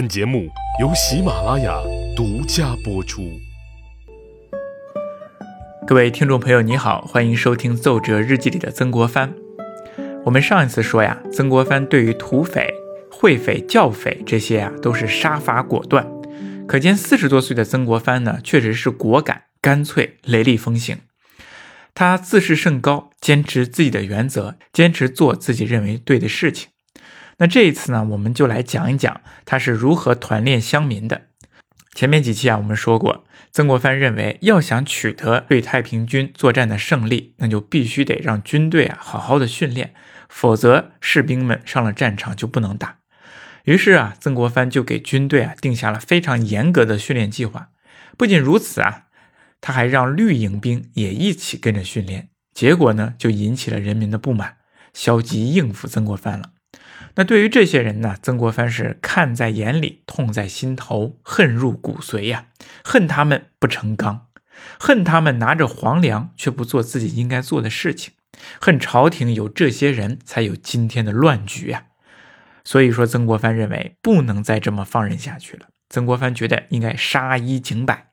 本节目由喜马拉雅独家播出。各位听众朋友，你好，欢迎收听《奏折日记》里的曾国藩。我们上一次说呀，曾国藩对于土匪、会匪、教匪这些啊，都是杀伐果断。可见四十多岁的曾国藩呢，确实是果敢、干脆、雷厉风行。他自视甚高，坚持自己的原则，坚持做自己认为对的事情。那这一次呢，我们就来讲一讲他是如何团练乡民的。前面几期啊，我们说过，曾国藩认为，要想取得对太平军作战的胜利，那就必须得让军队啊好好的训练，否则士兵们上了战场就不能打。于是啊，曾国藩就给军队啊定下了非常严格的训练计划。不仅如此啊，他还让绿营兵也一起跟着训练。结果呢，就引起了人民的不满，消极应付曾国藩了。那对于这些人呢，曾国藩是看在眼里，痛在心头，恨入骨髓呀！恨他们不成钢，恨他们拿着皇粮却不做自己应该做的事情，恨朝廷有这些人才有今天的乱局呀！所以说，曾国藩认为不能再这么放任下去了。曾国藩觉得应该杀一儆百，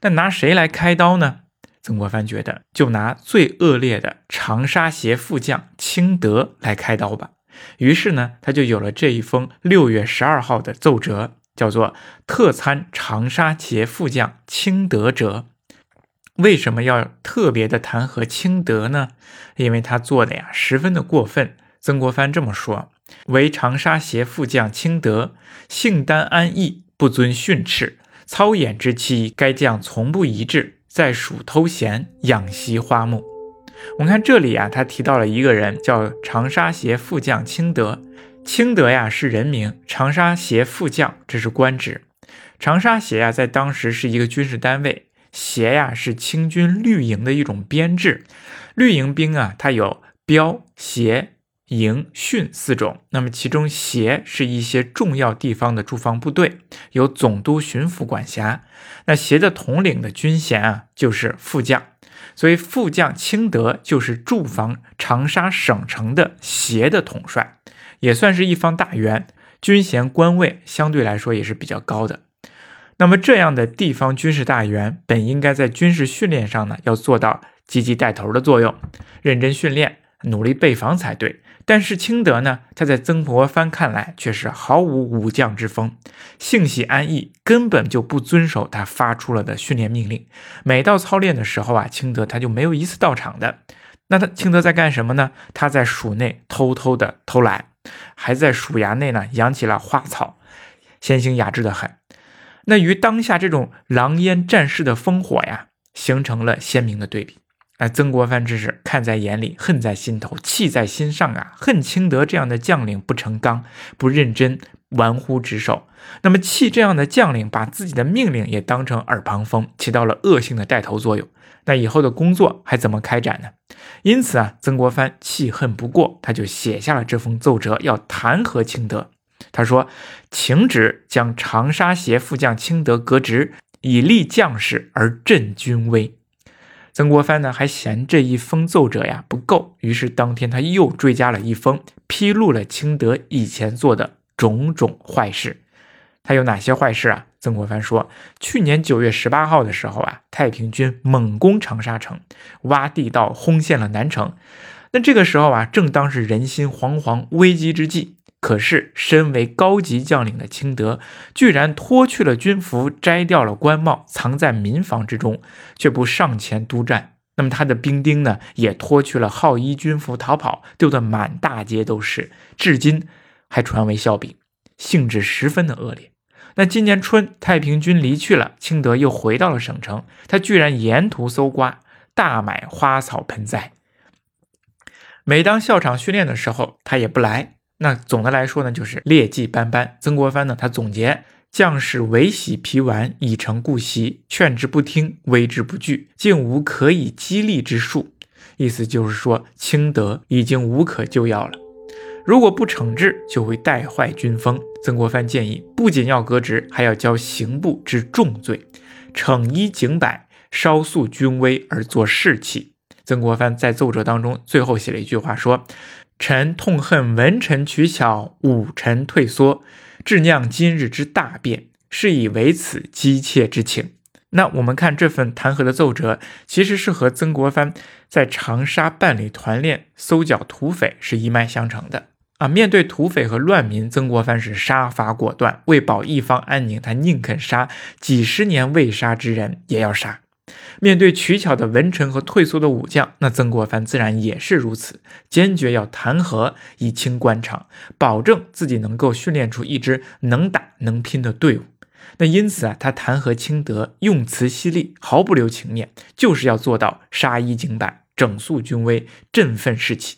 那拿谁来开刀呢？曾国藩觉得就拿最恶劣的长沙协副将清德来开刀吧。于是呢，他就有了这一封六月十二号的奏折，叫做“特参长沙节副将清德折”。为什么要特别的弹劾清德呢？因为他做的呀十分的过分。曾国藩这么说：“为长沙协副将清德，性单安逸，不遵训斥，操演之期，该将从不一致，在蜀偷闲，养息花木。”我们看这里啊，他提到了一个人，叫长沙协副将清德。清德呀是人名，长沙协副将这是官职。长沙协呀，在当时是一个军事单位。协呀是清军绿营的一种编制。绿营兵啊，它有标、协、营、训四种。那么其中协是一些重要地方的驻防部队，由总督、巡抚管辖。那协的统领的军衔啊，就是副将。所以副将清德就是驻防长沙省城的协的统帅，也算是一方大员，军衔官位相对来说也是比较高的。那么这样的地方军事大员，本应该在军事训练上呢，要做到积极带头的作用，认真训练，努力备防才对。但是清德呢，他在曾国藩看来却是毫无武将之风，性喜安逸，根本就不遵守他发出了的训练命令。每到操练的时候啊，清德他就没有一次到场的。那他清德在干什么呢？他在署内偷偷的偷懒，还在署衙内呢养起了花草，闲行雅致的很。那与当下这种狼烟战士的烽火呀，形成了鲜明的对比。哎，曾国藩之是看在眼里，恨在心头，气在心上啊！恨清德这样的将领不成钢、不认真、玩忽职守。那么气这样的将领把自己的命令也当成耳旁风，起到了恶性的带头作用。那以后的工作还怎么开展呢？因此啊，曾国藩气恨不过，他就写下了这封奏折，要弹劾清德。他说：“请旨将长沙协副将清德革职，以立将士而振军威。”曾国藩呢还嫌这一封奏折呀不够，于是当天他又追加了一封，披露了清德以前做的种种坏事。他有哪些坏事啊？曾国藩说，去年九月十八号的时候啊，太平军猛攻长沙城，挖地道轰陷了南城。那这个时候啊，正当是人心惶惶、危机之际。可是，身为高级将领的清德，居然脱去了军服，摘掉了官帽，藏在民房之中，却不上前督战。那么，他的兵丁呢，也脱去了号衣军服逃跑，丢得满大街都是，至今还传为笑柄，性质十分的恶劣。那今年春，太平军离去了，清德又回到了省城，他居然沿途搜刮，大买花草盆栽。每当校场训练的时候，他也不来。那总的来说呢，就是劣迹斑斑。曾国藩呢，他总结将士唯喜皮丸，已成故习，劝之不听，威之不惧，竟无可以激励之术。意思就是说，清德已经无可救药了。如果不惩治，就会带坏军风。曾国藩建议，不仅要革职，还要交刑部之重罪，惩一警百，稍肃军威而作士气。曾国藩在奏折当中最后写了一句话，说。臣痛恨文臣取巧，武臣退缩，致酿今日之大变，是以为此姬妾之情。那我们看这份弹劾的奏折，其实是和曾国藩在长沙办理团练、搜剿土匪是一脉相承的啊。面对土匪和乱民，曾国藩是杀伐果断，为保一方安宁，他宁肯杀几十年未杀之人也要杀。面对取巧的文臣和退缩的武将，那曾国藩自然也是如此，坚决要弹劾以清官场，保证自己能够训练出一支能打能拼的队伍。那因此啊，他弹劾清德，用词犀利，毫不留情面，就是要做到杀一儆百，整肃军威，振奋士气。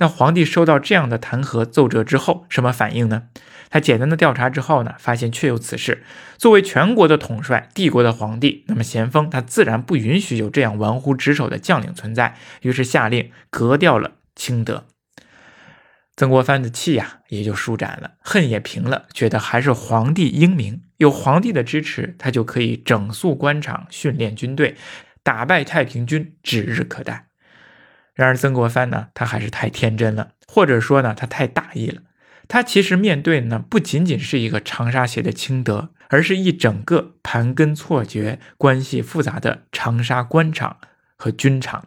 那皇帝收到这样的弹劾奏折之后，什么反应呢？他简单的调查之后呢，发现确有此事。作为全国的统帅，帝国的皇帝，那么咸丰他自然不允许有这样玩忽职守的将领存在，于是下令革掉了清德。曾国藩的气呀也就舒展了，恨也平了，觉得还是皇帝英明，有皇帝的支持，他就可以整肃官场，训练军队，打败太平军指日可待。然而曾国藩呢，他还是太天真了，或者说呢，他太大意了。他其实面对呢，不仅仅是一个长沙协的清德，而是一整个盘根错节、关系复杂的长沙官场和军场。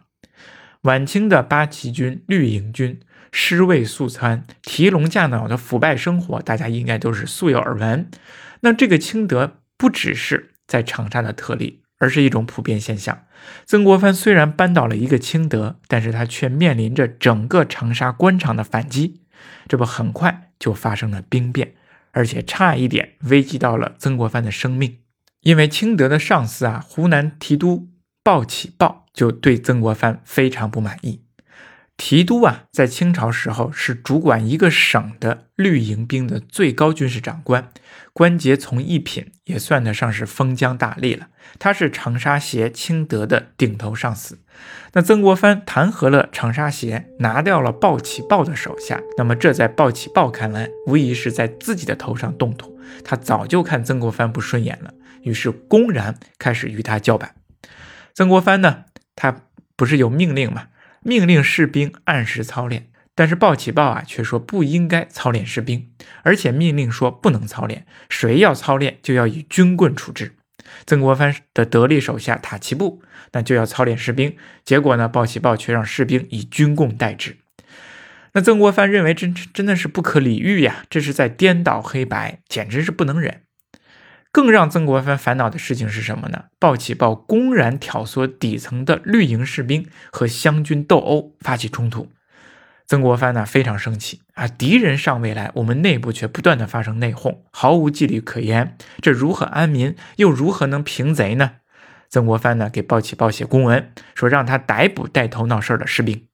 晚清的八旗军、绿营军。尸位素餐、提笼架鸟的腐败生活，大家应该都是素有耳闻。那这个清德不只是在长沙的特例，而是一种普遍现象。曾国藩虽然扳倒了一个清德，但是他却面临着整个长沙官场的反击。这不，很快就发生了兵变，而且差一点危及到了曾国藩的生命。因为清德的上司啊，湖南提督鲍启豹就对曾国藩非常不满意。提督啊，在清朝时候是主管一个省的绿营兵的最高军事长官，官阶从一品，也算得上是封疆大吏了。他是长沙协清德的顶头上司。那曾国藩弹劾了长沙协，拿掉了鲍启豹的手下，那么这在鲍启豹看来，无疑是在自己的头上动土。他早就看曾国藩不顺眼了，于是公然开始与他叫板。曾国藩呢，他不是有命令吗？命令士兵按时操练，但是鲍启豹啊却说不应该操练士兵，而且命令说不能操练，谁要操练就要以军棍处置。曾国藩的得力手下塔奇布那就要操练士兵，结果呢，鲍启豹却让士兵以军棍代之。那曾国藩认为真真的是不可理喻呀，这是在颠倒黑白，简直是不能忍。更让曾国藩烦恼的事情是什么呢？鲍启豹公然挑唆底层的绿营士兵和湘军斗殴，发起冲突。曾国藩呢非常生气啊！敌人尚未来，我们内部却不断的发生内讧，毫无纪律可言，这如何安民？又如何能平贼呢？曾国藩呢给鲍启豹写公文，说让他逮捕带头闹事的士兵。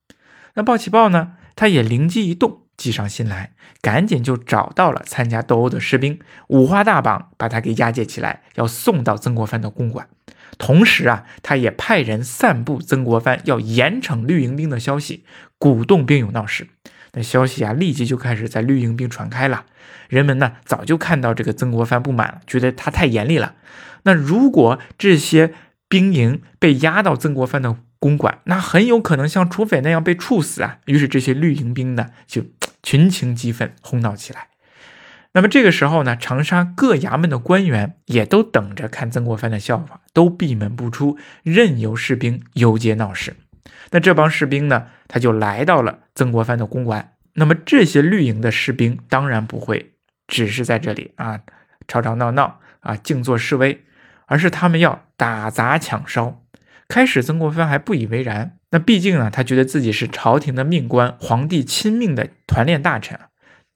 那鲍启豹呢，他也灵机一动。计上心来，赶紧就找到了参加斗殴的士兵，五花大绑把他给押解起来，要送到曾国藩的公馆。同时啊，他也派人散布曾国藩要严惩绿营兵的消息，鼓动兵勇闹事。那消息啊，立即就开始在绿营兵传开了。人们呢，早就看到这个曾国藩不满了，觉得他太严厉了。那如果这些兵营被押到曾国藩的公馆，那很有可能像土匪那样被处死啊。于是这些绿营兵呢，就。群情激愤，哄闹起来。那么这个时候呢，长沙各衙门的官员也都等着看曾国藩的笑话，都闭门不出，任由士兵游街闹事。那这帮士兵呢，他就来到了曾国藩的公馆。那么这些绿营的士兵当然不会只是在这里啊吵吵闹闹啊静坐示威，而是他们要打砸抢烧。开始曾国藩还不以为然。那毕竟啊，他觉得自己是朝廷的命官，皇帝亲命的团练大臣。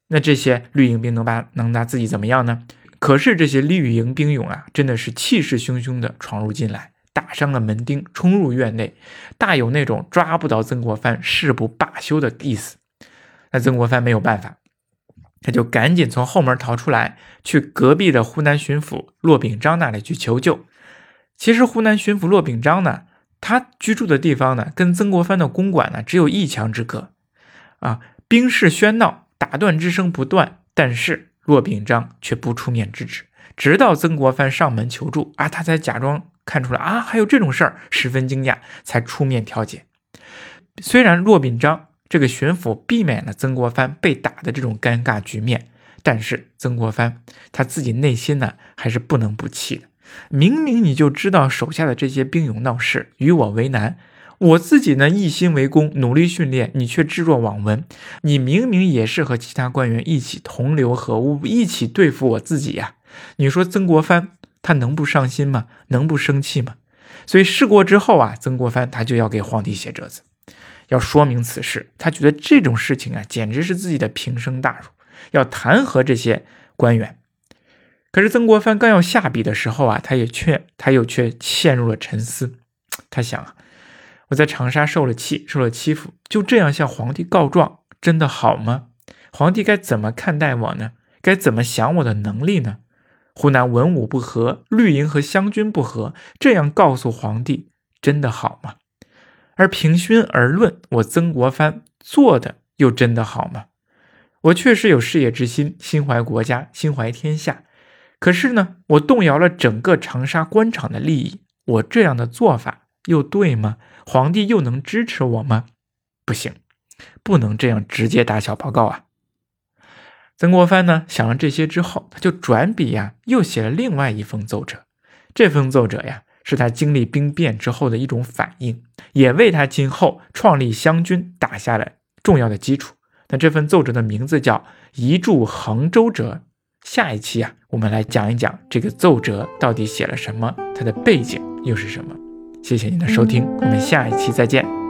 那这些绿营兵能把能拿自己怎么样呢？可是这些绿营兵勇啊，真的是气势汹汹的闯入进来，打伤了门钉，冲入院内，大有那种抓不到曾国藩誓不罢休的意思。那曾国藩没有办法，他就赶紧从后门逃出来，去隔壁的湖南巡抚骆秉章那里去求救。其实湖南巡抚骆秉章呢。他居住的地方呢，跟曾国藩的公馆呢只有一墙之隔，啊，兵士喧闹，打断之声不断，但是骆秉章却不出面制止，直到曾国藩上门求助啊，他才假装看出来啊，还有这种事儿，十分惊讶，才出面调解。虽然骆秉章这个巡抚避免了曾国藩被打的这种尴尬局面，但是曾国藩他自己内心呢，还是不能不气的。明明你就知道手下的这些兵勇闹事，与我为难。我自己呢一心为公，努力训练，你却置若罔闻。你明明也是和其他官员一起同流合污，一起对付我自己呀。你说曾国藩他能不上心吗？能不生气吗？所以事过之后啊，曾国藩他就要给皇帝写折子，要说明此事。他觉得这种事情啊，简直是自己的平生大辱，要弹劾这些官员。可是曾国藩刚要下笔的时候啊，他也却他又却陷入了沉思。他想啊。我在长沙受了气，受了欺负，就这样向皇帝告状，真的好吗？皇帝该怎么看待我呢？该怎么想我的能力呢？湖南文武不和，绿营和湘军不和，这样告诉皇帝，真的好吗？而平心而论，我曾国藩做的又真的好吗？我确实有事业之心，心怀国家，心怀天下。可是呢，我动摇了整个长沙官场的利益，我这样的做法又对吗？皇帝又能支持我吗？不行，不能这样直接打小报告啊！曾国藩呢，想了这些之后，他就转笔呀，又写了另外一封奏折。这封奏折呀，是他经历兵变之后的一种反应，也为他今后创立湘军打下了重要的基础。那这份奏折的名字叫《移驻衡州折》。下一期啊，我们来讲一讲这个奏折到底写了什么，它的背景又是什么。谢谢您的收听，我们下一期再见。